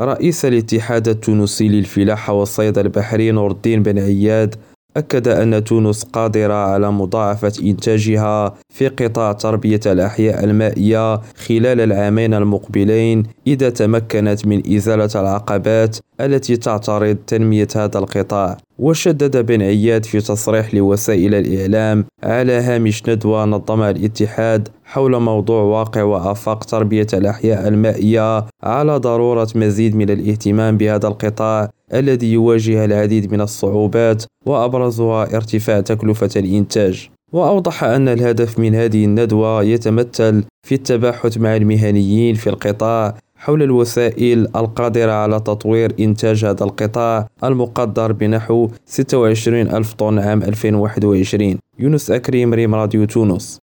رئيس الاتحاد التونسي للفلاحة والصيد البحري نور الدين بن عياد أكد أن تونس قادرة على مضاعفة إنتاجها في قطاع تربية الأحياء المائية خلال العامين المقبلين إذا تمكنت من إزالة العقبات التي تعترض تنمية هذا القطاع. وشدد بن عياد في تصريح لوسائل الإعلام على هامش ندوة نظمها الاتحاد حول موضوع واقع وآفاق تربية الأحياء المائية على ضرورة مزيد من الاهتمام بهذا القطاع الذي يواجه العديد من الصعوبات وأبرزها ارتفاع تكلفة الإنتاج. وأوضح أن الهدف من هذه الندوة يتمثل في التباحث مع المهنيين في القطاع حول الوسائل القادرة على تطوير إنتاج هذا القطاع المقدر بنحو 26 ألف طن عام 2021 يونس أكريم ريم راديو تونس.